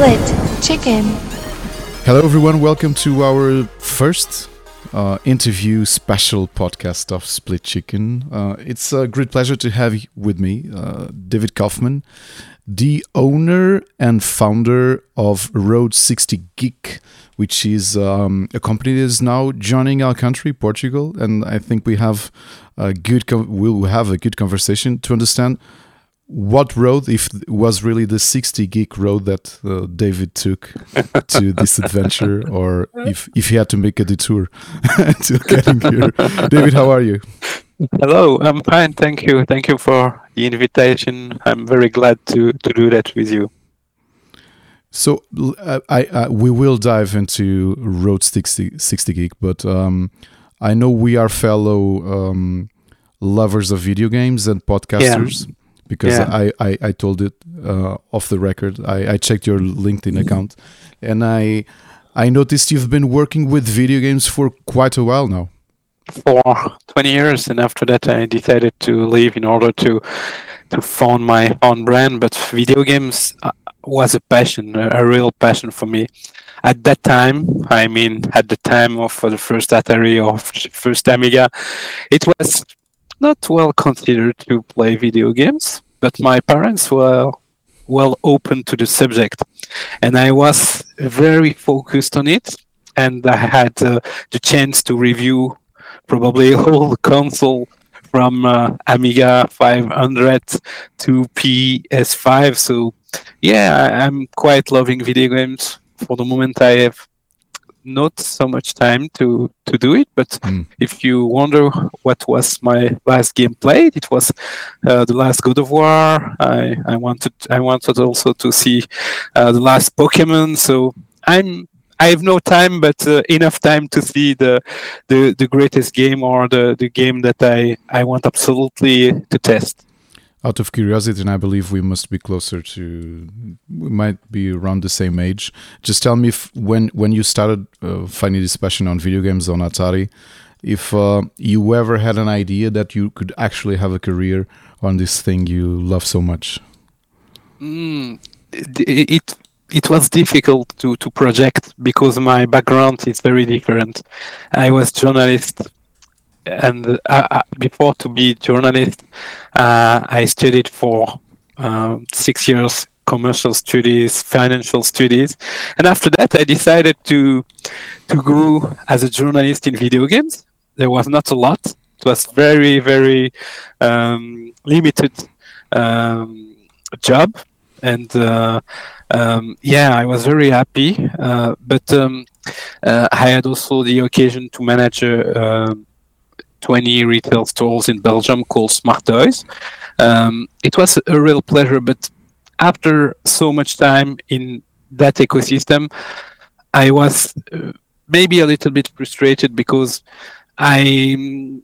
Split Chicken. Hello, everyone. Welcome to our first uh, interview special podcast of Split Chicken. Uh, it's a great pleasure to have with me uh, David Kaufman, the owner and founder of Road 60 Geek, which is um, a company that is now joining our country, Portugal. And I think we have a good, we'll have a good conversation to understand what road if was really the 60 gig road that uh, david took to this adventure or if if he had to make a detour to getting here? David how are you? Hello i'm fine thank you. Thank you for the invitation. I'm very glad to to do that with you. So uh, I, I we will dive into road 60 60 gig but um i know we are fellow um lovers of video games and podcasters. Yeah because yeah. I, I, I told it uh, off the record. I, I checked your LinkedIn account and I I noticed you've been working with video games for quite a while now. For 20 years, and after that, I decided to leave in order to to found my own brand. But video games uh, was a passion, a, a real passion for me. At that time, I mean, at the time of the first Atari or first Amiga, it was not well considered to play video games, but my parents were well open to the subject, and I was very focused on it. And I had uh, the chance to review probably all the console from uh, Amiga 500 to PS5. So, yeah, I'm quite loving video games. For the moment, I have not so much time to to do it but mm. if you wonder what was my last game played it was uh, the last god of war. I i wanted i wanted also to see uh, the last pokemon. So i'm I have no time, but uh, enough time to see the, the the greatest game or the, the game that I, I want absolutely to test out of curiosity, and I believe we must be closer to, we might be around the same age. Just tell me if when when you started uh, finding this passion on video games on Atari, if uh, you ever had an idea that you could actually have a career on this thing you love so much. Mm, it, it it was difficult to to project because my background is very different. I was journalist and uh, uh, before to be journalist, uh, I studied for uh, six years commercial studies, financial studies, and after that, I decided to to go as a journalist in video games. There was not a lot; it was very very um, limited um, job, and uh, um, yeah, I was very happy. Uh, but um, I had also the occasion to manage a 20 retail stores in Belgium called Smartoys. Um, it was a real pleasure, but after so much time in that ecosystem, I was uh, maybe a little bit frustrated because I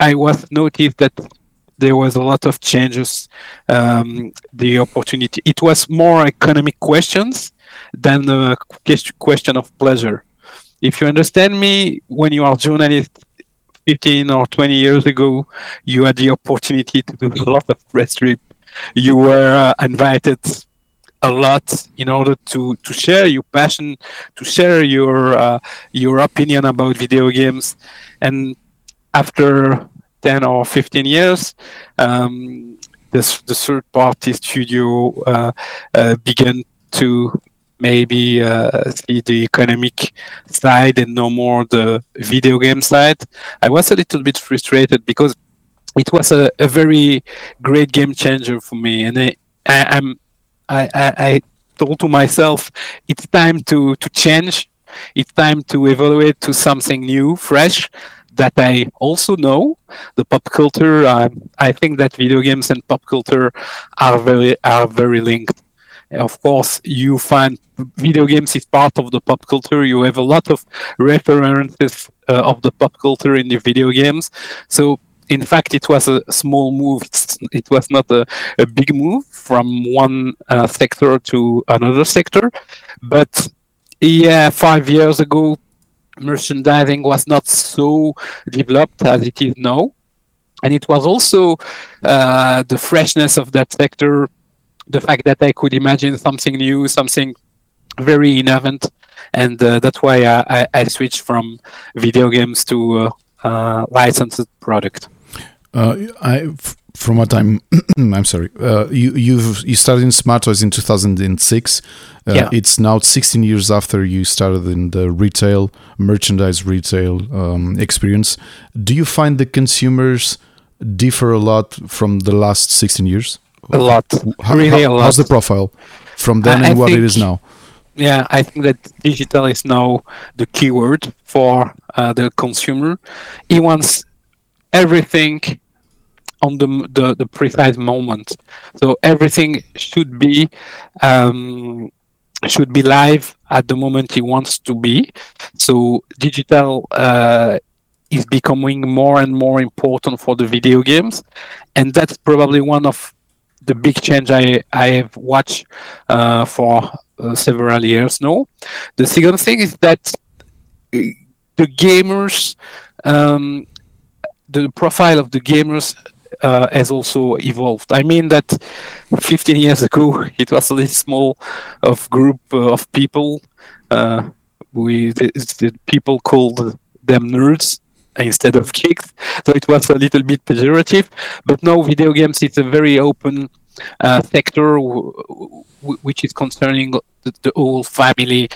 I was noticed that there was a lot of changes. Um, the opportunity it was more economic questions than a question of pleasure. If you understand me, when you are journalist 15 or 20 years ago, you had the opportunity to do a lot of press trip. You were uh, invited a lot in order to, to share your passion, to share your uh, your opinion about video games. And after 10 or 15 years, um, this, the third party studio uh, uh began to maybe uh, see the economic side and no more the video game side. I was a little bit frustrated because it was a, a very great game changer for me, and I, I, am I, I, I told to myself it's time to to change. It's time to evaluate to something new, fresh, that I also know. The pop culture. Um, I think that video games and pop culture are very are very linked of course, you find video games is part of the pop culture. You have a lot of references uh, of the pop culture in the video games. So, in fact, it was a small move. it was not a, a, big move from one uh, sector to another sector. But yeah, five years ago, merchandising was not so developed as it is now. And it was also uh, the freshness of that sector the fact that I could imagine something new, something very innovant, and uh, that's why I, I, switched from video games to uh, uh, licensed product. Uh, I, from what I'm, I'm sorry. Uh, you you you started in Smartoys in 2006. Uh, yeah. It's now 16 years after you started in the retail merchandise retail um, experience. Do you find the consumers differ a lot from the last 16 years? A lot, how, really how, a lot. How's the profile from then I, and I what think, it is now? Yeah, I think that digital is now the keyword for uh, the consumer. He wants everything on the, the, the precise moment. So everything should be um, should be live at the moment he wants to be. So digital uh, is becoming more and more important for the video games, and that's probably one of the big change I I have watched uh, for uh, several years now. The second thing is that uh, the gamers. Um, the profile of the gamers uh, has also evolved. I mean that 15 years ago it was a little small of group uh, of people. Uh, we the, the people called them nerds instead of geeks, so it was a little bit pejorative. But now video games is a very open uh, sector w- w- which is concerning the, the whole family.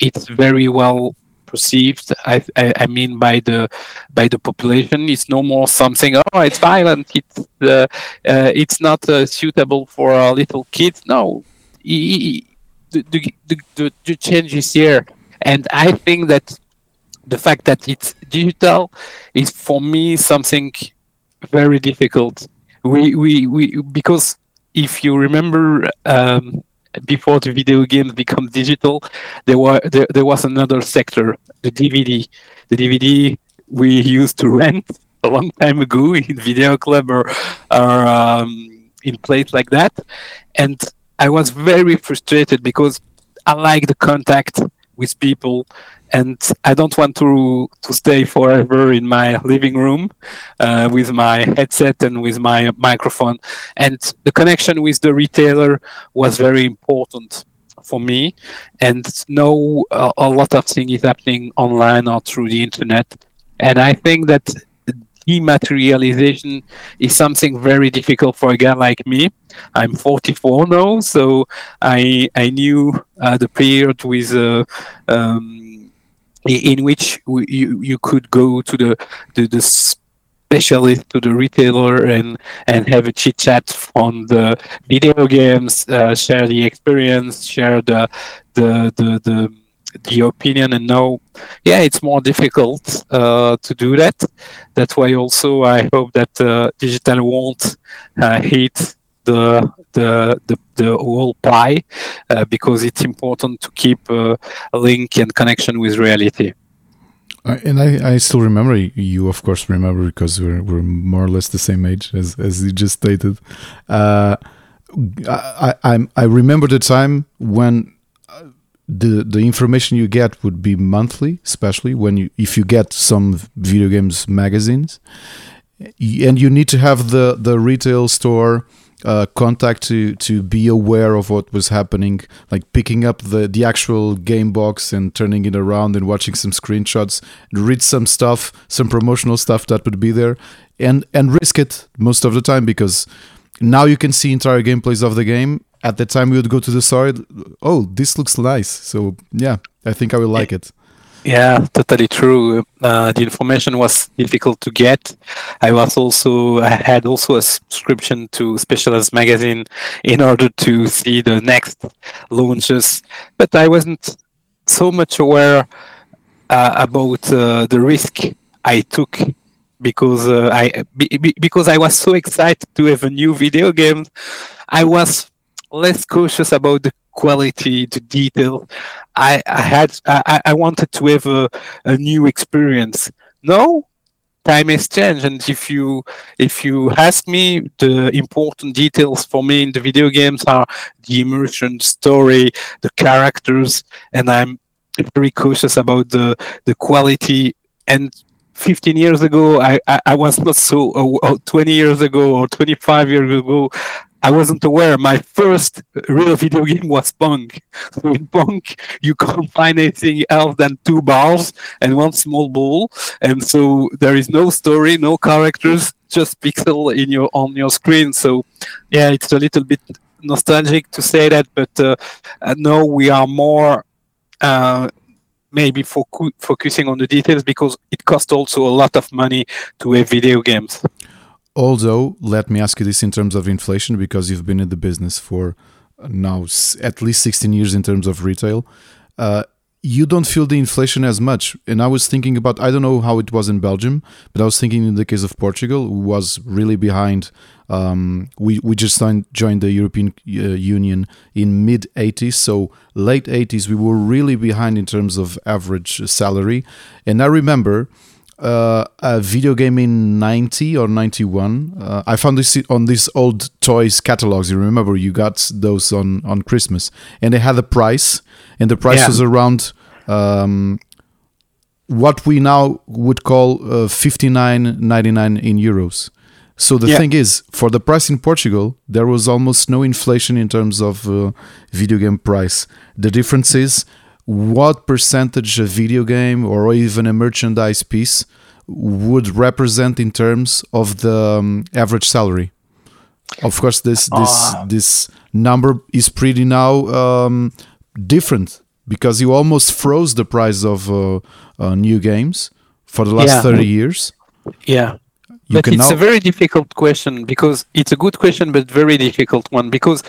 It's very well perceived. I, I, I, mean by the by the population. It's no more something oh it's violent. It's uh, uh, it's not uh, suitable for a little kid no. The, the, the, the change is here. And i think that the fact that it's digital is for me something very difficult. We we, we because if you remember um, before the video games become digital, there were there, there was another sector, the DVD. The DVD we used to rent a long time ago in video club or, or um, in place like that, and I was very frustrated because I like the contact with people and I don't want to to stay forever in my living room uh, with my headset and with my microphone. And the connection with the retailer was very important for me. And now uh, a lot of things is happening online or through the internet. And I think that dematerialization is something very difficult for a guy like me. I'm 44 now, so I I knew uh, the period with uh, um, in which you you could go to the to the specialist to the retailer and and have a chit chat on the video games uh, share the experience share the the the, the the opinion and now yeah it's more difficult uh, to do that. That's why also i hope that uh, digital won't uh, hit the the the, the whole pie uh, because it's important to keep uh, a link and connection with reality. and I, I still remember you, of course, remember because we're, we're more or less the same age as, as you just stated. Uh, I, I I remember the time when uh, the the information you get would be monthly, especially when you if you get some video games magazines, and you need to have the the retail store uh, contact to to be aware of what was happening, like picking up the the actual game box and turning it around and watching some screenshots, read some stuff, some promotional stuff that would be there, and and risk it most of the time because now you can see entire gameplays of the game. At the time, we would go to the side. Oh, this looks nice. So yeah, I think I will like it. Yeah, totally true. Uh, the information was difficult to get. I was also I had also a subscription to Specialist magazine in order to see the next launches, but I wasn't so much aware uh, about uh, the risk I took because uh, I be, because I was so excited to have a new video game. I was less cautious about the quality, the detail. I, I had I, I wanted to have a, a new experience. No, time has changed, and if you if you ask me, the important details for me in the video games are the immersion, story, the characters, and I'm very cautious about the the quality and 15 years ago I, I, I was not so uh, 20 years ago or 25 years ago I wasn't aware. My first real video game was Pong. So in Pong, you can't find anything else than two bars and one small ball, and so there is no story, no characters, just pixel in your on your screen. So yeah, it's a little bit nostalgic to say that, but uh, no, we are more. Uh, maybe focu- focusing on the details because it costs also a lot of money to have video games. Although, let me ask you this in terms of inflation, because you've been in the business for now at least 16 years in terms of retail. Uh, you don't feel the inflation as much. And I was thinking about, I don't know how it was in Belgium, but I was thinking in the case of Portugal, who was really behind. Um, we, we just joined the European uh, Union in mid 80s. So late 80s, we were really behind in terms of average salary. And I remember uh, a video game in 90 or 91 uh, i found this on these old toys catalogs you remember you got those on on christmas and they had a price and the price yeah. was around um, what we now would call uh, 59.99 in euros so the yeah. thing is for the price in portugal there was almost no inflation in terms of uh, video game price the difference is what percentage a video game or even a merchandise piece would represent in terms of the um, average salary. Of course, this this uh. this number is pretty now um, different because you almost froze the price of uh, uh, new games for the last yeah. thirty years. Yeah, you but it's a very difficult question because it's a good question, but very difficult one because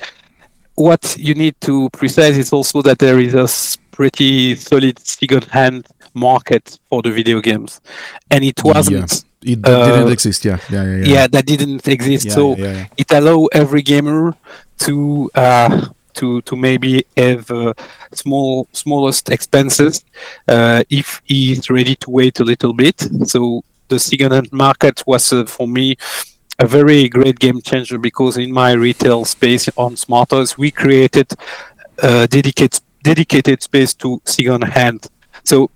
what you need to precise is also that there is a pretty solid second-hand market for the video games, and it wasn't. Yeah. It uh, didn't exist. Yeah. yeah, yeah, yeah. Yeah, that didn't exist. Yeah, so it allow every gamer to uh, to to maybe have uh, small smallest expenses uh, if he's ready to wait a little bit. So the second-hand market was uh, for me a very great game changer because in my retail space on Smartoys we created uh, a dedicated dedicated space to second hand. So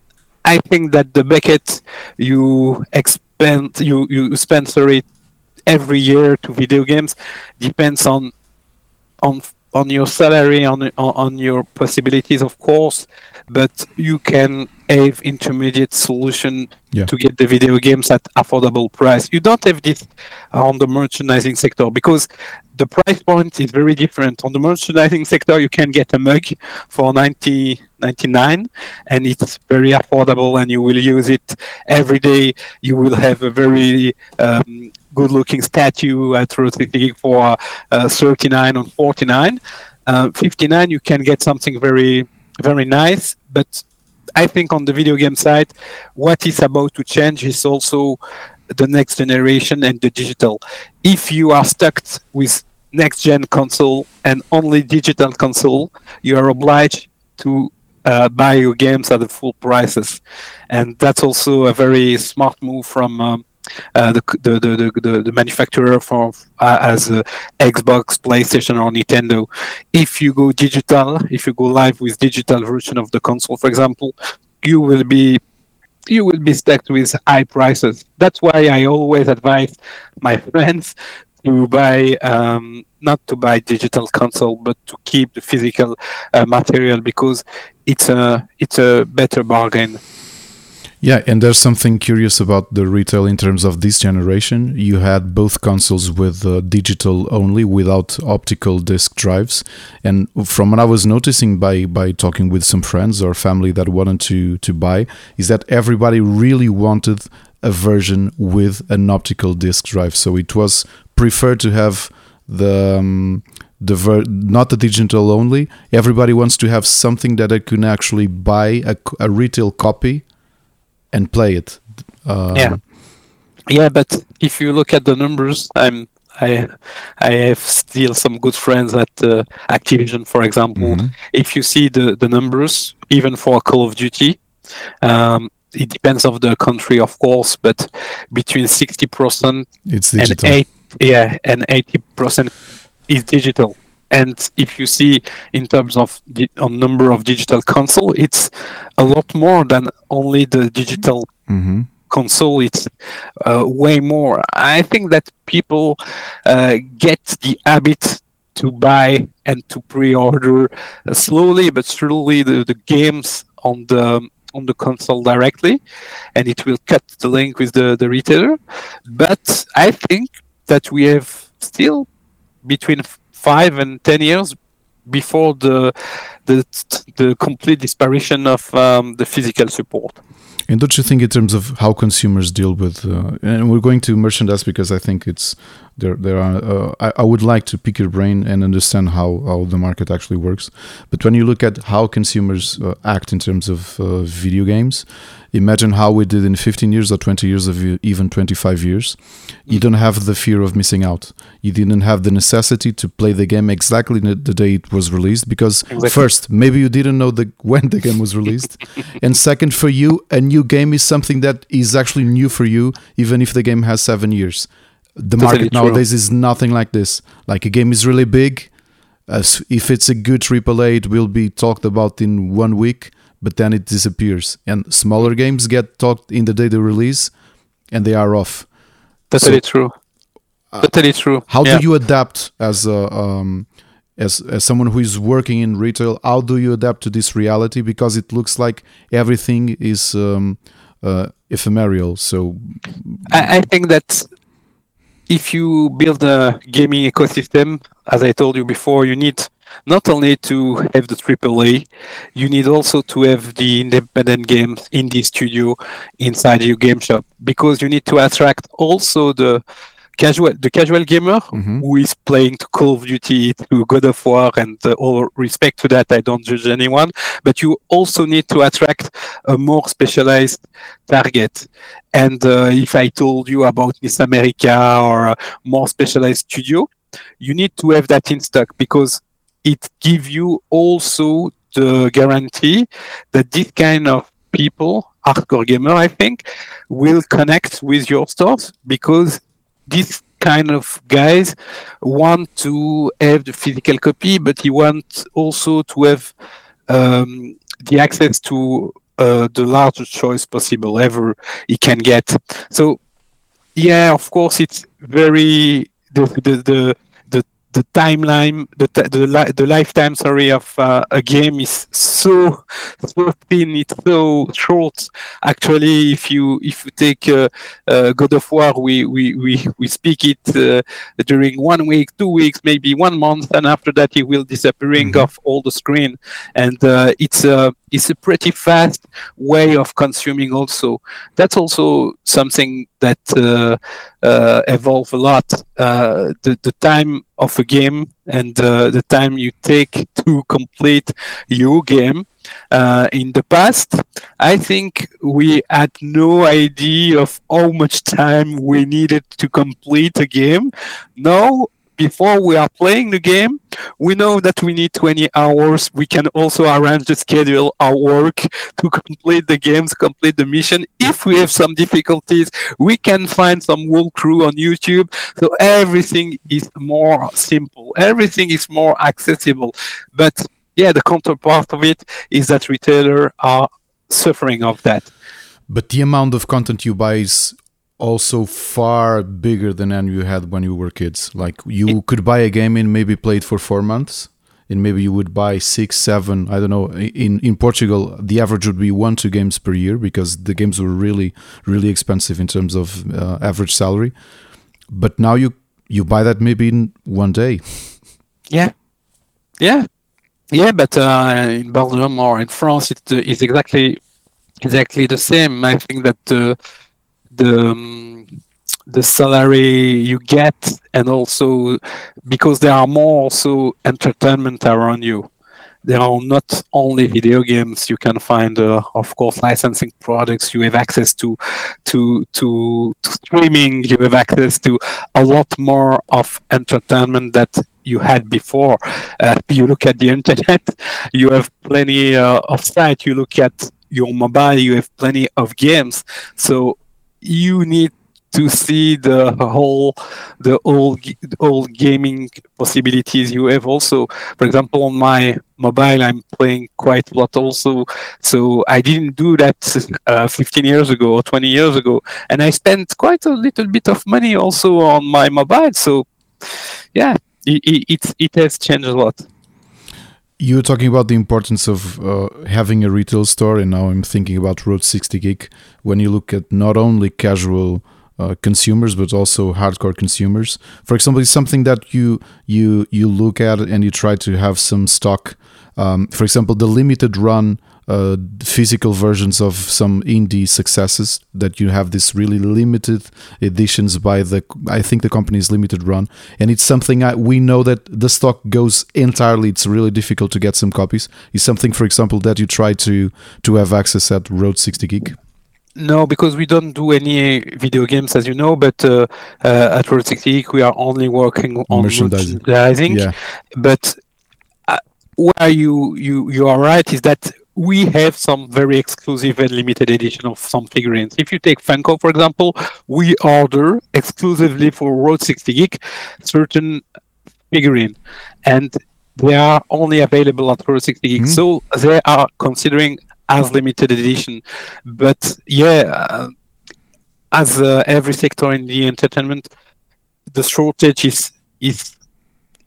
I think that the bucket you expend you you spend sorry every year to video games depends on on on your salary on on your possibilities of course but you can have intermediate solution yeah. to get the video games at affordable price. You don't have this on the merchandising sector because the price point is very different. On the merchandising sector, you can get a mug for 90, 99 and it's very affordable and you will use it every day. You will have a very um, good looking statue at Rotary for uh, 39 or 49. Uh, 59, you can get something very, very nice, but I think on the video game side, what is about to change is also the next generation and the digital. If you are stuck with next gen console and only digital console, you are obliged to uh, buy your games at the full prices, and that's also a very smart move from um, uh, the, the, the, the, the manufacturer for uh, as Xbox, PlayStation, or Nintendo. If you go digital, if you go live with digital version of the console, for example, you will be you will be stuck with high prices. That's why I always advise my friends to buy um, not to buy digital console, but to keep the physical uh, material because it's a it's a better bargain yeah, and there's something curious about the retail in terms of this generation. You had both consoles with uh, digital only, without optical disc drives. And from what I was noticing by by talking with some friends or family that wanted to to buy, is that everybody really wanted a version with an optical disc drive. So it was preferred to have the um, the ver- not the digital only. Everybody wants to have something that I can actually buy a, a retail copy and play it. Um, yeah, yeah. But if you look at the numbers, I'm I I have still some good friends at uh, Activision, for example. Mm-hmm. If you see the the numbers, even for Call of Duty, um, it depends of the country, of course, but between sixty percent and eight, yeah, and eighty percent is digital. And if you see in terms of the number of digital console, it's a lot more than only the digital mm-hmm. console. It's uh, way more. I think that people uh, get the habit to buy and to pre-order uh, slowly but surely the, the games on the on the console directly, and it will cut the link with the, the retailer. But I think that we have still between five and ten years before the the, the complete disparition of um, the physical support. And don't you think, in terms of how consumers deal with, uh, and we're going to merchandise because I think it's there. There are. Uh, I, I, would like to pick your brain and understand how how the market actually works. But when you look at how consumers uh, act in terms of uh, video games, imagine how we did in 15 years or 20 years of even 25 years you mm. don't have the fear of missing out you didn't have the necessity to play the game exactly the day it was released because exactly. first maybe you didn't know the when the game was released and second for you a new game is something that is actually new for you even if the game has 7 years the market nowadays is nothing like this like a game is really big as if it's a good AAA, it will be talked about in one week but then it disappears. And smaller games get talked in the day they release, and they are off. Totally so, true. Uh, totally true. How yeah. do you adapt as a um, as as someone who is working in retail? How do you adapt to this reality? Because it looks like everything is um, uh, ephemeral. So I, I think that if you build a gaming ecosystem, as I told you before, you need not only to have the AAA, you need also to have the independent games in the studio inside your game shop because you need to attract also the casual the casual gamer mm-hmm. who is playing to Call of Duty to God of War and uh, all respect to that I don't judge anyone but you also need to attract a more specialized target and uh, if I told you about Miss America or a more specialized studio you need to have that in stock because it gives you also the guarantee that this kind of people, hardcore gamer, I think, will connect with your stores because this kind of guys want to have the physical copy, but he wants also to have um, the access to uh, the largest choice possible ever he can get. So, yeah, of course, it's very the the, the the timeline, the the, the lifetime, sorry, of uh, a game is so so thin. It's so short. Actually, if you if you take uh, uh, God of War, we we we, we speak it uh, during one week, two weeks, maybe one month, and after that, it will disappearing mm-hmm. off all the screen. And uh, it's a it's a pretty fast way of consuming. Also, that's also something that uh, uh, evolve a lot. Uh, the the time of a game and uh, the time you take to complete your game. Uh, in the past, I think we had no idea of how much time we needed to complete a game. Now before we are playing the game, we know that we need 20 hours. We can also arrange the schedule our work to complete the games, complete the mission. If we have some difficulties, we can find some walkthrough on YouTube. So everything is more simple. Everything is more accessible. But yeah, the counterpart of it is that retailers are suffering of that. But the amount of content you buy is also far bigger than any you had when you were kids. Like you could buy a game and maybe play it for four months, and maybe you would buy six, seven. I don't know. In in Portugal, the average would be one two games per year because the games were really really expensive in terms of uh, average salary. But now you you buy that maybe in one day. Yeah, yeah, yeah. But uh, in Belgium or in France, it, uh, it's exactly exactly the same. I think that. The um, the salary you get and also because there are more also entertainment around you. There are not only video games you can find uh, of course licensing products. You have access to, to to to streaming. You have access to a lot more of entertainment that you had before. Uh, you look at the internet you have plenty uh, of sites you look at your mobile you have plenty of games. So you need to see the whole the old old gaming possibilities you have also. For example on my mobile i'm playing quite a lot also. So i didn't do that uh, 15 years ago or 20 years ago. And i spent quite a little bit of money also on my mobile. So yeah it, it, it, it has changed a lot. You were talking about the importance of uh, having a retail store, and now I'm thinking about Road 60 Geek. When you look at not only casual uh, consumers but also hardcore consumers, for example, it's something that you you you look at and you try to have some stock. Um, for example, the limited run uh, physical versions of some indie successes that you have this really limited editions by the I think the company is limited run and it's something I, we know that the stock goes entirely it's really difficult to get some copies is something for example that you try to to have access at Road 60 Geek no, because we don't do any video games, as you know. But uh, uh, at Road 60 Geek, we are only working on merchandising. merchandising. Yeah. But uh, where you you you are right is that we have some very exclusive and limited edition of some figurines. If you take Funko, for example, we order exclusively for Road 60 Geek certain figurine, and they are only available at Road 60 Geek. Mm-hmm. So they are considering as limited edition. But yeah, uh, as uh, every sector in the entertainment, the shortage is is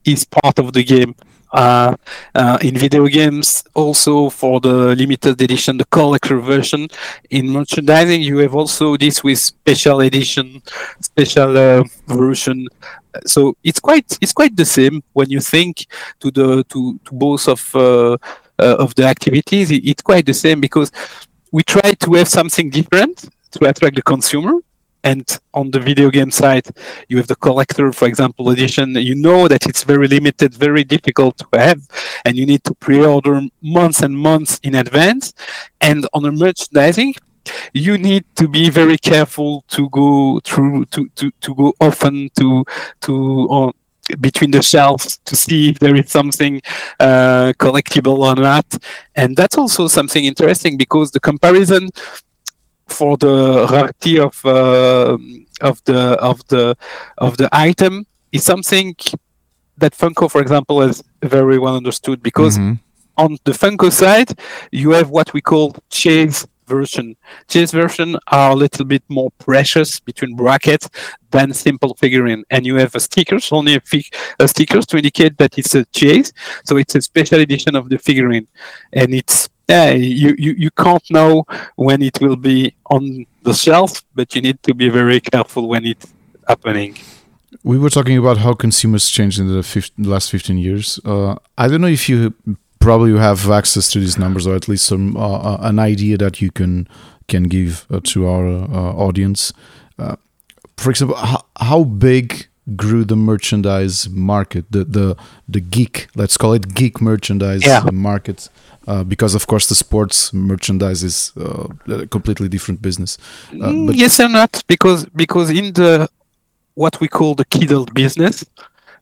is part of the game uh, uh, in video games, also for the limited edition, the collector version. In merchandising, you have also this with special edition, special uh, version. So it's quite it's quite the same when you think to the to, to both of uh, uh, of the activities. it's quite the same because we try to have something different to attract the consumer and on the video game side you have the collector for example edition. You know that it's very limited very difficult to have and you need to pre-order months and months in advance. And on the merchandising you need to be very careful to go through to to, to go often to to uh, between the shelves to see if there is something uh, collectible or not. And that's also something interesting because the comparison for the rarity of uh, of the of the of the item is something that Funko, for example, has very well understood because mm-hmm. on the Funko side, you have what we call chase version. Chase version are a little bit more precious between brackets than simple figurine, and you have a stickers only a, fi- a stickers to indicate that it's a chase. So it's a special edition of the figurine, and it's yeah, you, you, you can't know when it will be on the shelf, but you need to be very careful when it's happening. We were talking about how consumers changed in the, 15, last 15 years. Uh, I don't know if you probably have access to these numbers or at least some uh, uh an idea that you can can give uh, to our uh, audience. Uh, for example, how, how big grew the merchandise market, the the the geek, let's call it geek merchandise yeah. market uh, because of course the sports merchandise is uh, a completely different business. Uh, but yes and not because because in the what we call the kidult business,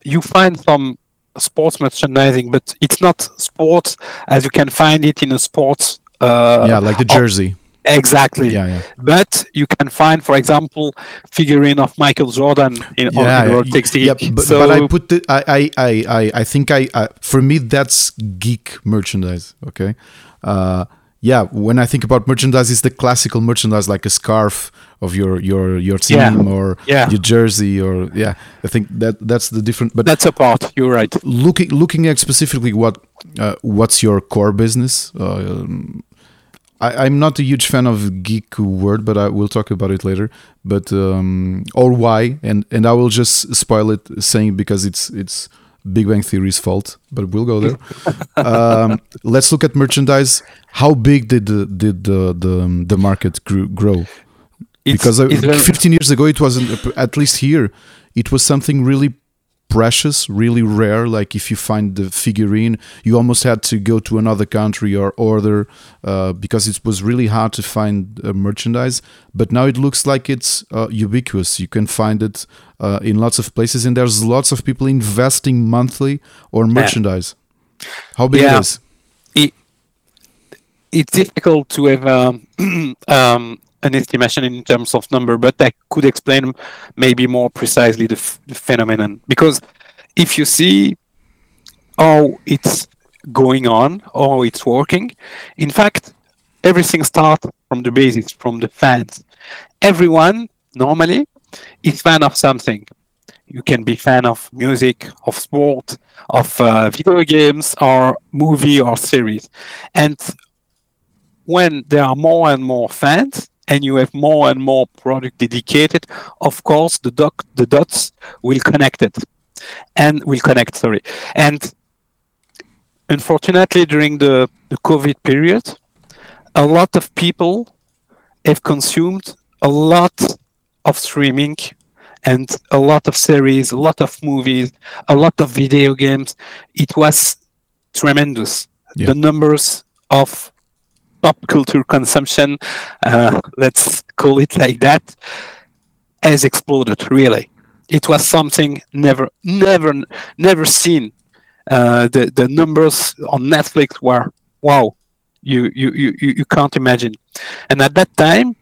you find some sports merchandising, but it's not sports as you can find it in a sports. Uh, yeah, like the jersey. Exactly. Yeah, yeah. But you can find, for example, figurine of Michael Jordan in yeah, on Road 60. Yeah, but, so, but I put the I I I I think I, I for me that's geek merchandise. Okay. Uh, yeah, when I think about merchandise, it's the classical merchandise like a scarf of your your your team yeah. or yeah. your jersey or yeah. I think that that's the different. But that's a part. You're right. Looking looking at specifically what uh, what's your core business. Uh, I, am not a huge fan of geek word, but I will talk about it later. But um, or why, and and I will just spoil it, saying because it's it's Big Bang Theory's fault. But we'll go there. um, let's look at merchandise. How big did the did the the, the market grew, grow? It's, because uh, 15 years ago, it wasn't at least here. It was something really precious, really rare. Like if you find the figurine, you almost had to go to another country or order uh, because it was really hard to find uh, merchandise. But now it looks like it's uh, ubiquitous. You can find it uh, in lots of places, and there's lots of people investing monthly on merchandise. Yeah. How big yeah. is? It, it's difficult to have um, um, an estimation in terms of number, but that could explain maybe more precisely the, f- the phenomenon. Because if you see how it's going on, how it's working, in fact, everything starts from the basis, from the fans. Everyone normally is fan of something. You can be fan of music, of sport, of uh, video games, or movie or series. And when there are more and more fans, and you have more and more product dedicated, of course the doc the dots will connect it and will connect. Sorry, and unfortunately during the, the COVID period, a lot of people have consumed a lot of streaming and a lot of series, a lot of movies, a lot of video games. It was tremendous. Yeah. The numbers of pop culture consumption, uh, let's call it like that, has exploded. Really, it was something never, never, never seen. Uh, the the numbers on Netflix were wow, you you you you can't imagine. And at that time,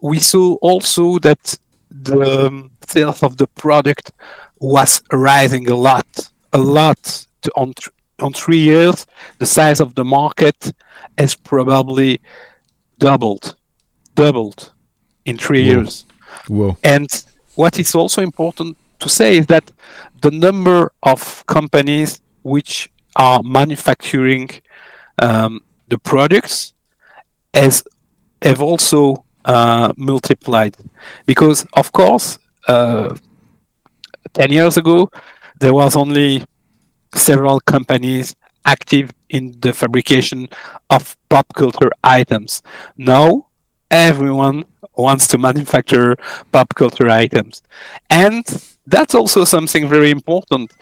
we saw also that the um, sales of the product was rising a lot, a lot. To, on on three years, the size of the market has probably doubled, doubled in three Whoa. years. Whoa. And what is also important to say is that the number of companies which are manufacturing um, the products has have also uh, multiplied because, of course, uh, ten years ago there was only several companies active in the fabrication of pop culture items. Now everyone wants to manufacture pop culture items. And that's also something very important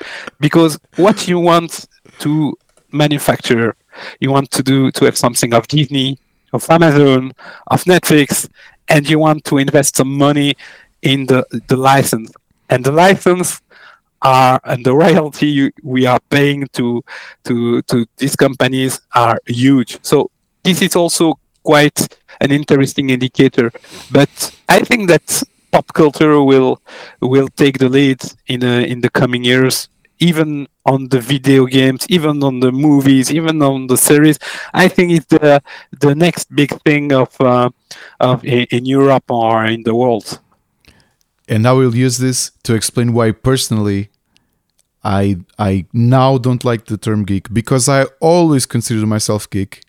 because what you want to manufacture, you want to do to have something of Disney, of Amazon, of Netflix, and you want to invest some money in the, the license. And the license are and the royalty we are paying to to to these companies are huge. So this is also quite an interesting indicator. But I think that pop culture will will take the lead in in the coming years, even on the video games, even on the movies, even on the series. I think it's the the next big thing of uh, of in Europe or in the world. And I will use this to explain why personally I I now don't like the term geek because I always considered myself geek.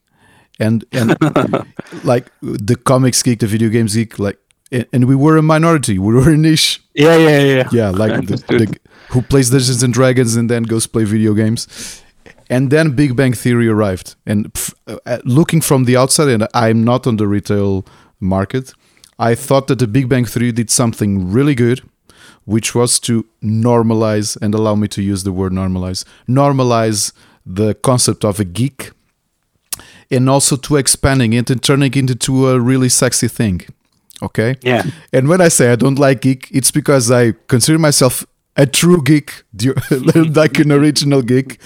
And and like the comics geek, the video games geek, like and we were a minority. We were a niche. Yeah, yeah, yeah. Yeah, like the, the, who plays Dungeons and Dragons and then goes play video games. And then Big Bang Theory arrived. And pff, uh, looking from the outside, and I'm not on the retail market, I thought that the Big Bang Theory did something really good, which was to normalize and allow me to use the word normalize, normalize the concept of a geek, and also to expanding it and turning it into a really sexy thing. Okay. Yeah. And when I say I don't like geek, it's because I consider myself a true geek, like an original geek,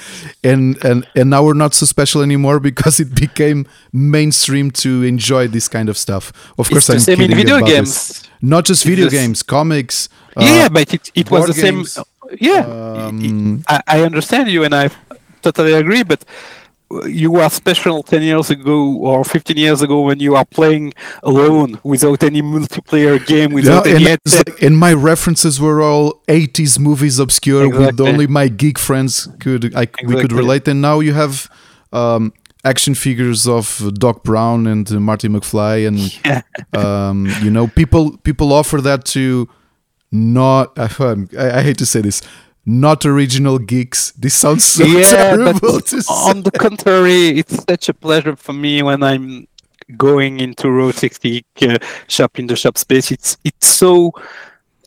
and and and now we're not so special anymore because it became mainstream to enjoy this kind of stuff. Of course, I'm same in kidding video about games. this. Not just video games, comics. yeah, uh, but it, it was the same. Yeah, um, I, I understand you, and I totally agree. But you were special ten years ago or fifteen years ago when you are playing alone without any multiplayer game, Yeah, without and, any headset. like- and my references were all 80s movies obscure with only my geek friends could I, we could relate and now you have um, action figures of Doc Brown and uh, Marty McFly and Yeah. um, you know people people offer that to not I, I hate to say this not original geeks this sounds so yeah, terrible but to say. on the contrary, it's such a pleasure for me when I'm going into Road 60 uh, shop in the shop space. It's it's so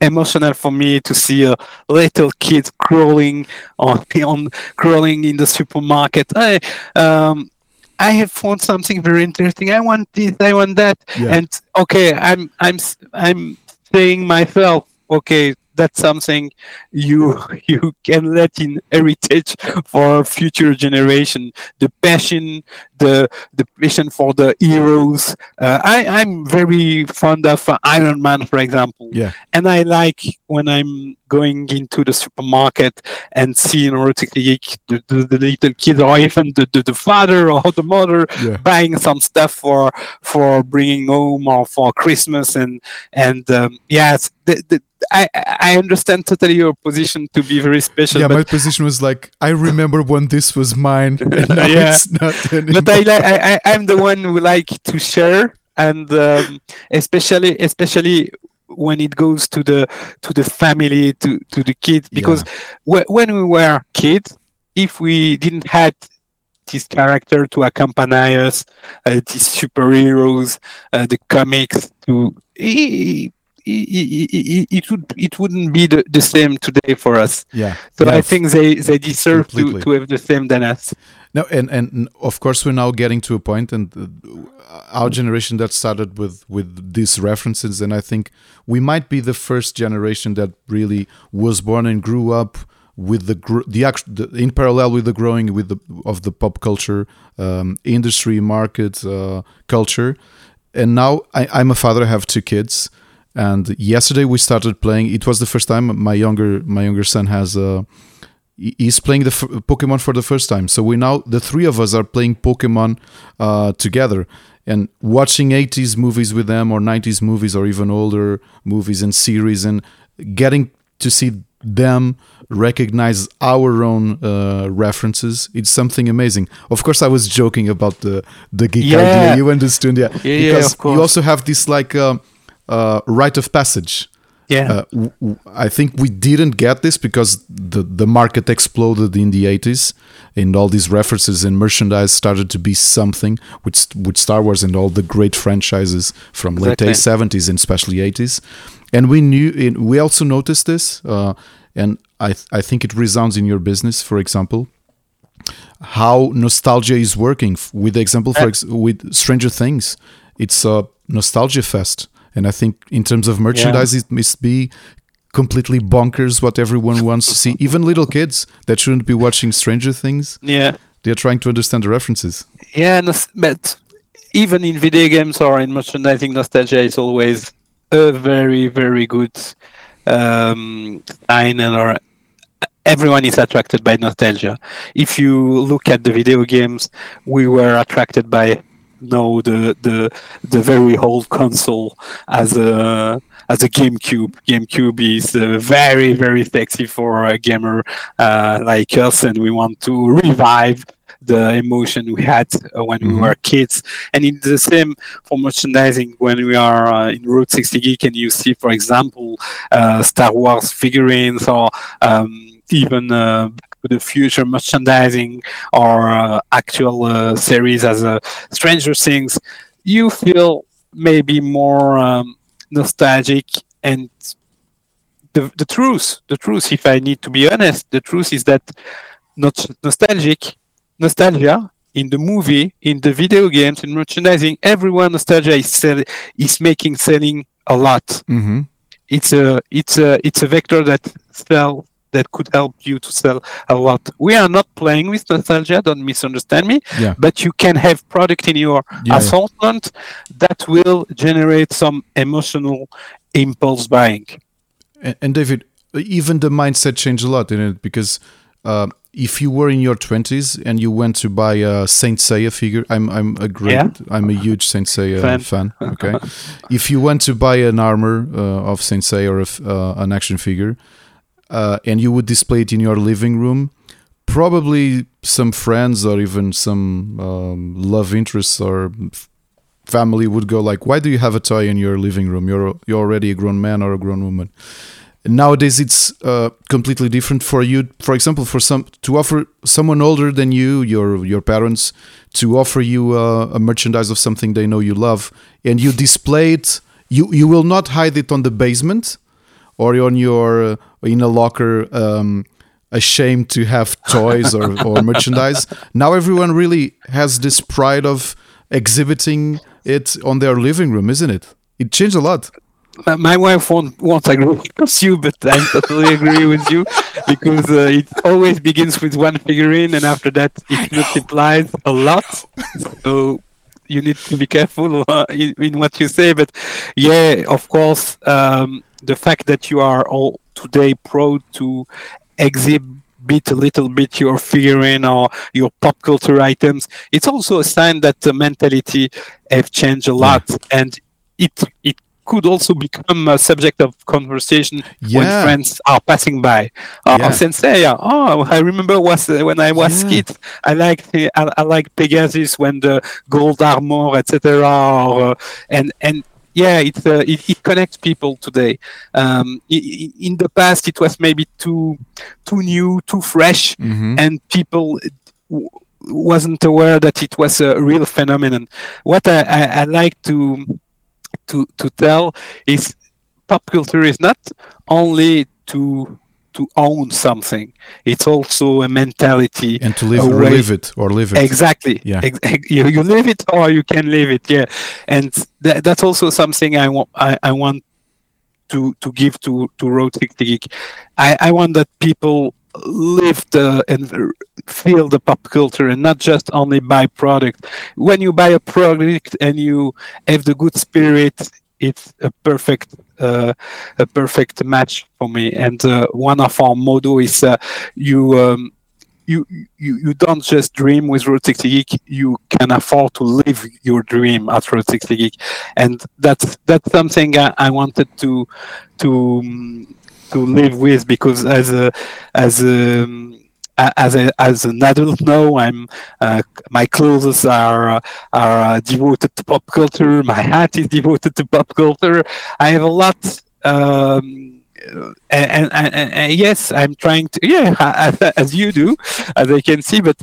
emotional for me to see a little kid crawling on on crawling in the supermarket. I um I have found something very interesting. I want this. I want that. Yeah. And okay, I'm I'm I'm saying myself. Okay, that's something you you can let in heritage for future generation. The passion, the the passion for the heroes. Uh, I I'm very fond of uh, Iron Man, for example. Yeah. And I like when I'm going into the supermarket and seeing robotically the, the, the little kid or even the, the, the father or the mother Yeah. buying some stuff for for bringing home or for Christmas and and um, yes, the, the, I I understand totally your position to be very special, yeah, my position was like, I remember when this was mine, and now Yeah. it's not anymore. But I, li- I I I'm the one who like to share and um, especially especially when it goes to the to the family to to the kids because whe- when we were kids if we didn't had this character to accompany us uh, these superheroes uh, the comics to it, it, would it wouldn't be the, the same today for us. Yeah. so yeah, i think they they deserve to, to have the same than us No, and and of course we're now getting to a point, and uh, our generation that started with with these references, and I think we might be the first generation that really was born and grew up with the the, the in parallel with the growing with the of the pop culture um, industry market uh, culture, and now I, I'm a father. I have two kids. And yesterday we started playing. It was the first time my younger my younger son has uh, he- he's playing the f- Pokemon for the first time. So we now the three of us are playing Pokemon uh, together and watching 80s movies with them or 90s movies or even older movies and series and getting to see them recognize our own uh, references it's something amazing of course i was joking about the the geek Yeah. idea you understood yeah, Yeah, yeah, because of course. you also have this like um uh, rite of passage yeah. Uh, I think we didn't get this because the the market exploded in the 80s and all these references and merchandise started to be something with with Star Wars and all the great franchises from Exactly. late 70s and especially 80s and we knew we also noticed this uh, and I th- I think it resounds in your business for example how nostalgia is working. With the example for ex- with Stranger Things it's a nostalgia fest and I think in terms of merchandise it must be completely bonkers what everyone wants to see. Even little kids that shouldn't be watching Stranger Things yeah. they're trying to understand the references. Yeah, but even in video games or in merchandising, nostalgia is always a very, very good um, sign, and or everyone is attracted by nostalgia. If you look at the video games, we were attracted by no the the the very old console as a as a GameCube. GameCube is uh, very very sexy for a gamer uh, like us, and we want to revive the emotion we had uh, when we Mhm. were kids. And it's the same for merchandising when we are uh, in Route 60 Geek and you see, for example, uh, Star Wars figurines or um, even uh, to the Future merchandising or uh, actual uh, series as uh, Stranger Things, you feel maybe more um, nostalgic and the, the truth, the truth, if I need to be honest, the truth is that not nostalgic, nostalgia in the movie, in the video games, in merchandising, everyone nostalgia is sell, is making selling a lot. mm-hmm. It's a it's a it's a vector that sell that could help you to sell a lot. We are not playing with nostalgia. Don't misunderstand me. Yeah. But you can have product in your Yeah. assortment that will generate some emotional impulse buying. And, and David, even the mindset changed a lot in it because uh, if you were in your twenties and you went to buy a Saint Seiya figure, I'm I'm a great, Yeah. I'm a huge Saint Seiya Fan. fan. Okay, if you went to buy an armor uh, of Saint Seiya or a uh, an action figure, uh, and you would display it in your living room, probably some friends or even some um, love interests or family would go like, "Why do you have a toy in your living room? You're you're already a grown man or a grown woman." Nowadays, it's uh, completely different for you. For example, for some to offer someone older than you, your your parents, to offer you uh, a merchandise of something they know you love, and you display it. You you will not hide it on the basement or on your uh, in a locker um, ashamed to have toys or, or merchandise. Now everyone really has this pride of exhibiting it on their living room isn't it? It changed a lot. My wife won't, won't agree with you, but I totally agree with you because uh, it always begins with one figurine, and after that it multiplies a lot. So you need to be careful uh, in, in, what you say. But yeah, of course, um, the fact that you are all today proud to exhibit a little bit your figurine or your pop culture items, it's also a sign that the mentality have changed a lot, and it it could also become a subject of conversation yeah. when friends are passing by. Oh, yeah. Saint Seiya! Oh, I remember was uh, when I was yeah. kid. I liked I, I like Pegasus when the gold armor, etc. Uh, and and yeah, it, uh, it, it connects people today. Um, in, in the past, it was maybe too too new, too fresh, mm-hmm. and people w- wasn't aware that it was a real phenomenon. What I, I, I like to to to tell is pop culture is not only to to own something it's also a mentality and to live or live it or live it. Exactly. Yeah. You, you live it or you can live it yeah. And th- that's also something i want I, I want to to give to to road 60 geek. I i want that people live the and feel the pop culture and not just only buy product. When you buy a product and you have the good spirit, it's a perfect uh, a perfect match for me. And uh, one of our motto is uh, you. Um, you, you you don't just dream with 60 Geek, you can afford to live your dream at 60 Geek. And that's that's something I, I wanted to to um, to live with because as a as a as a, as an adult now, I'm uh, my clothes are are uh, devoted to pop culture. My hat is devoted to pop culture. I have a lot. Um, and, and, and, and, yes, I'm trying to yeah, as, as you do, as I can see. But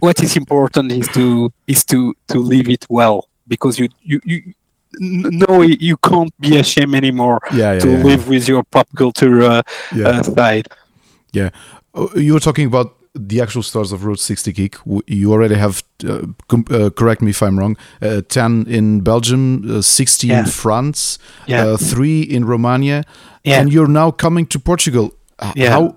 what is important is to is to to live it well because you you, you no, you can't be ashamed anymore yeah, yeah, to yeah, live with your pop culture uh, uh, side. Yeah, oh, you were talking about the actual stores of Road 60 Geek. You already have, uh, uh, correct me if I'm wrong, uh, 10 in Belgium, uh, 60 in France, yeah. 3 in Romania, yeah. and you're now coming to Portugal. Yeah. How?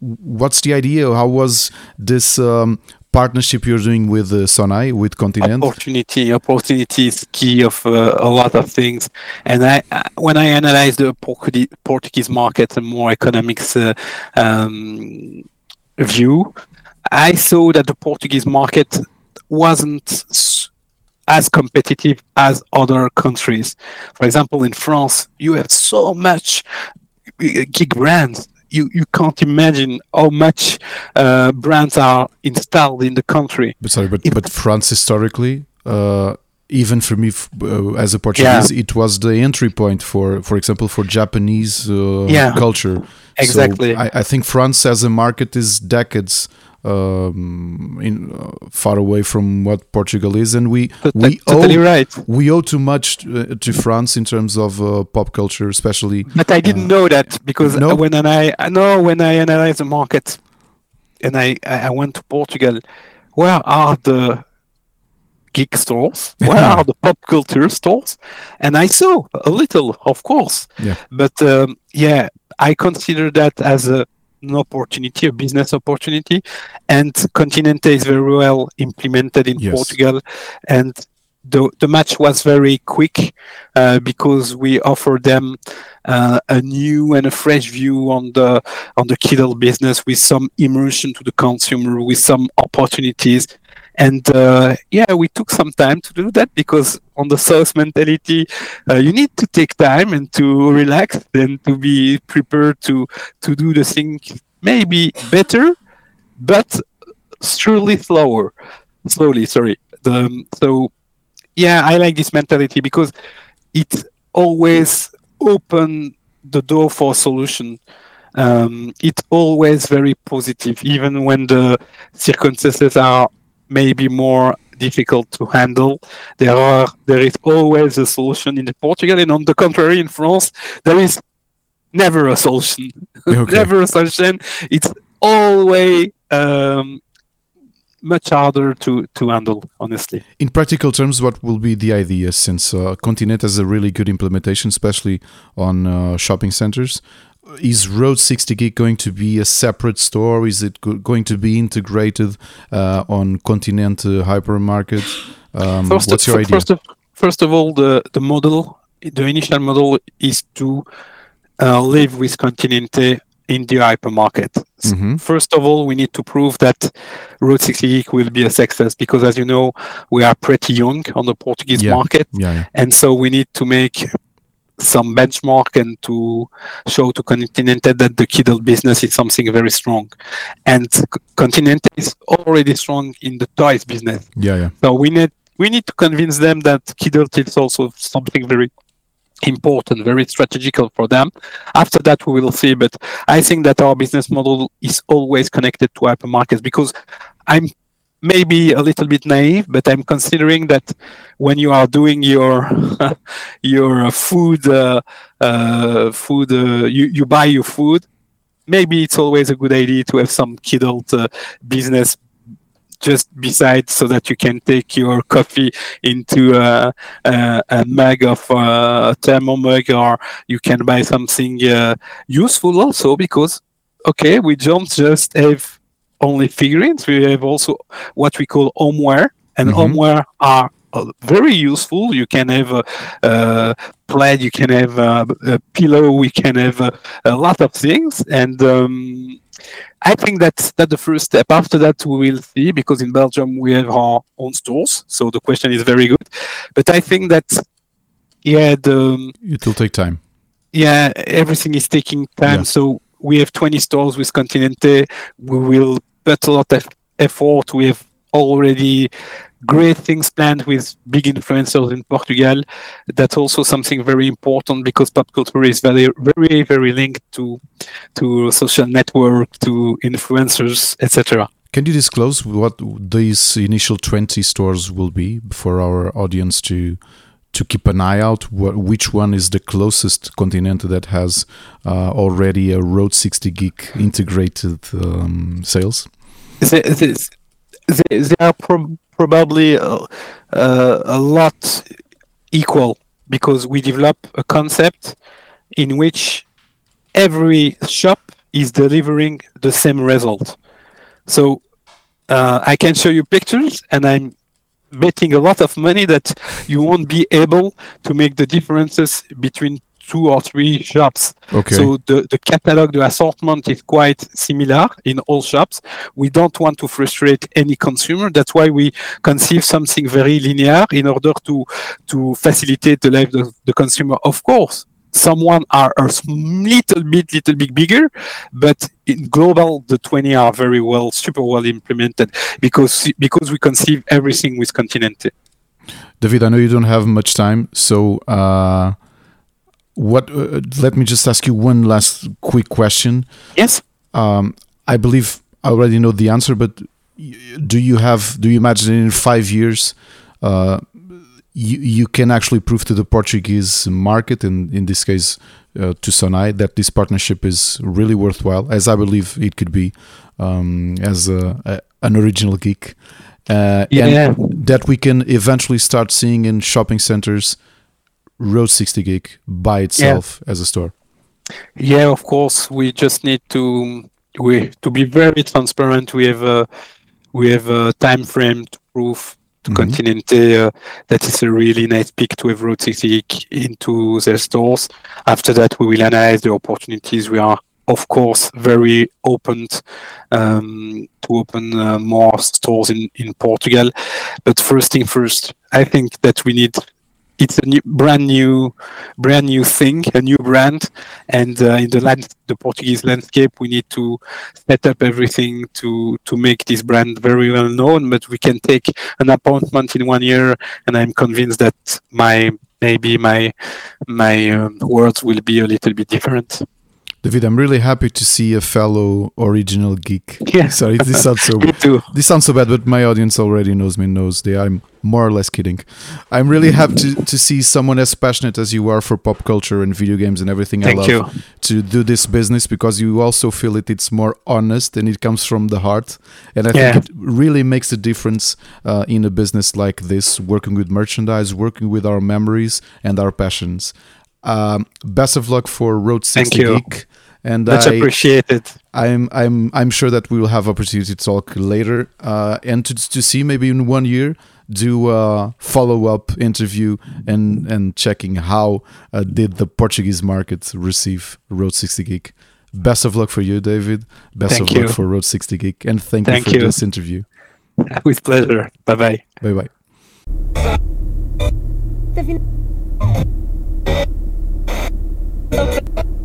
What's the idea? How was this um, partnership you're doing with uh, Sonae, with Continente? Opportunity, opportunity is key of uh, a lot of things. And I, when I analyze the Portuguese market, and more economics uh, um, view, I saw that the Portuguese market wasn't as competitive as other countries. For example, in France, you have so much uh, geek brands you, you can't imagine how much uh, brands are installed in the country. But sorry, but, but France historically, uh, even for me uh, as a Portuguese, yeah. it was the entry point for, for example, for Japanese uh, yeah. culture. Exactly. So I, I, think France as a market is decades um, in uh, far away from what Portugal is, and we we totally owe right. we owe too much to, uh, to France in terms of uh, pop culture, especially. But I didn't uh, know that because no? when I I know when I analyze the market, and I I went to Portugal, where are the geek stores? Where are the pop culture stores? And I saw a little, of course. Yeah. But um, yeah, I consider that as a an opportunity, a business opportunity. And Continente is very well implemented in yes. Portugal. And the, the match was very quick uh, because we offered them uh, a new and a fresh view on the on the kidult business with some immersion to the consumer, with some opportunities, and uh, yeah, we took some time to do that because on the South mentality, uh, you need to take time and to relax and to be prepared to to do the thing maybe better, but surely slower, slowly. Sorry. The, so yeah, I like this mentality because it always open the door for solution. Um, it's always very positive, even when the circumstances are maybe more difficult to handle. There are there is always a solution in Portugal, and on the contrary, in France, there is never a solution. Okay. never a solution. It's always um, much harder to to handle honestly in practical terms what will be the idea since uh, Continente has a really good implementation especially on uh, shopping centers is Road 60 Geek going to be a separate store? Is it go- going to be integrated uh, on Continente uh, hypermarket? Um, first, what's your idea? first of, first of all the the model the initial model is to uh, live with continente in the hypermarket. Mhm. first of all, we need to prove that Road 60 Geek will be a success because, as you know, we are pretty young on the Portuguese Yeah. market, yeah, yeah. And so we need to make some benchmark and to show to Continente that the kidult business is something very strong. And Continente is already strong in the toys business, yeah yeah so we need we need to convince them that kidult is also something very important, very strategical for them. After that, we will see. But I think that our business model is always connected to hypermarkets because I'm maybe a little bit naive, but I'm considering that when you are doing your your uh, food uh, uh, food uh, you you buy your food. Maybe it's always a good idea to have some kidult uh, business just beside so that you can take your coffee into a, a, a mug of uh, a thermo mug or you can buy something uh, useful also because okay we don't just have only figurines we have also what we call homeware and Mhm. homeware are uh, very useful you can have a, a plaid you can have a, a pillow we can have a, a lot of things and um, I think that's that the first step. After that, we will see because in Belgium we have our own stores. So the question is very good, but I think that yeah, the it will take time yeah everything is taking time. Yeah. So we have 20 stores with Continente. We will put a lot of effort. We have already great things planned with big influencers in Portugal. That's also something very important because pop culture is very, very, very linked to to social network, to influencers, etc. Can you disclose what these initial 20 stores will be for our audience to to keep an eye out? Wh- which one is the closest Continente that has uh, already a Road 60 Geek integrated um, sales? They, they are prob probably uh, uh, a lot equal because we develop a concept in which every shop is delivering the same result. So uh, I can show you pictures, and I'm betting a lot of money that you won't be able to make the differences between two or three shops. Okay. So the, the catalog, the assortment is quite similar in all shops. We don't want to frustrate any consumer. That's why we conceive something very linear in order to to facilitate the life of the consumer. Of course, someone are a little bit, little bit bigger, but in global, the 20 are very well, super well implemented because because we conceive everything with Continente. David, I know you don't have much time, so uh, what? Uh, let me just ask you one last quick question. Yes. Um, I believe I already know the answer, but do you have? Do you imagine in five years, uh, you you can actually prove to the Portuguese market, and in this case uh, to Sonae, that this partnership is really worthwhile, as I believe it could be, um, as a, a, an original geek, uh, and Yeah. that we can eventually start seeing in shopping centers. Road 60 Geek by itself as a store. Yeah, of course. We just need to we to be very transparent. We have a we have a time frame to prove to Mhm. Continente uh, that it's a really nice pick to have Road 60 into their stores. After that, we will analyze the opportunities. We are of course very open um, to open uh, more stores in in Portugal. But first thing first, I think that we need. It's a new, brand new, brand new thing, a new brand, and uh, in the land, the Portuguese landscape, we need to set up everything to to make this brand very well known. But we can take an appointment in one year, and I'm convinced that my maybe my my um, words will be a little bit different. David, I'm really happy to see a fellow original geek. Yeah. Sorry, this sounds so this sounds so bad, but my audience already knows me, knows they I'm more or less kidding. I'm really happy to, to see someone as passionate as you are for pop culture and video games and everything Thank I love you. to do this business because you also feel it it's more honest and it comes from the heart. And I Yeah. think it really makes a difference uh, in a business like this, working with merchandise, working with our memories and our passions. Um, best of luck for Road 60 Thank you. Geek. And Much I, appreciated. I'm I'm I'm sure that we will have opportunity to talk later uh, and to to see maybe in one year do a follow up interview and and checking how uh, did the Portuguese market receive Road 60 Geek. Best of luck for you, David. Best Thank of luck for Road 60 Geek, and thank, Thank you for you. this interview. With pleasure. Bye bye. Bye bye. Defin- Okay.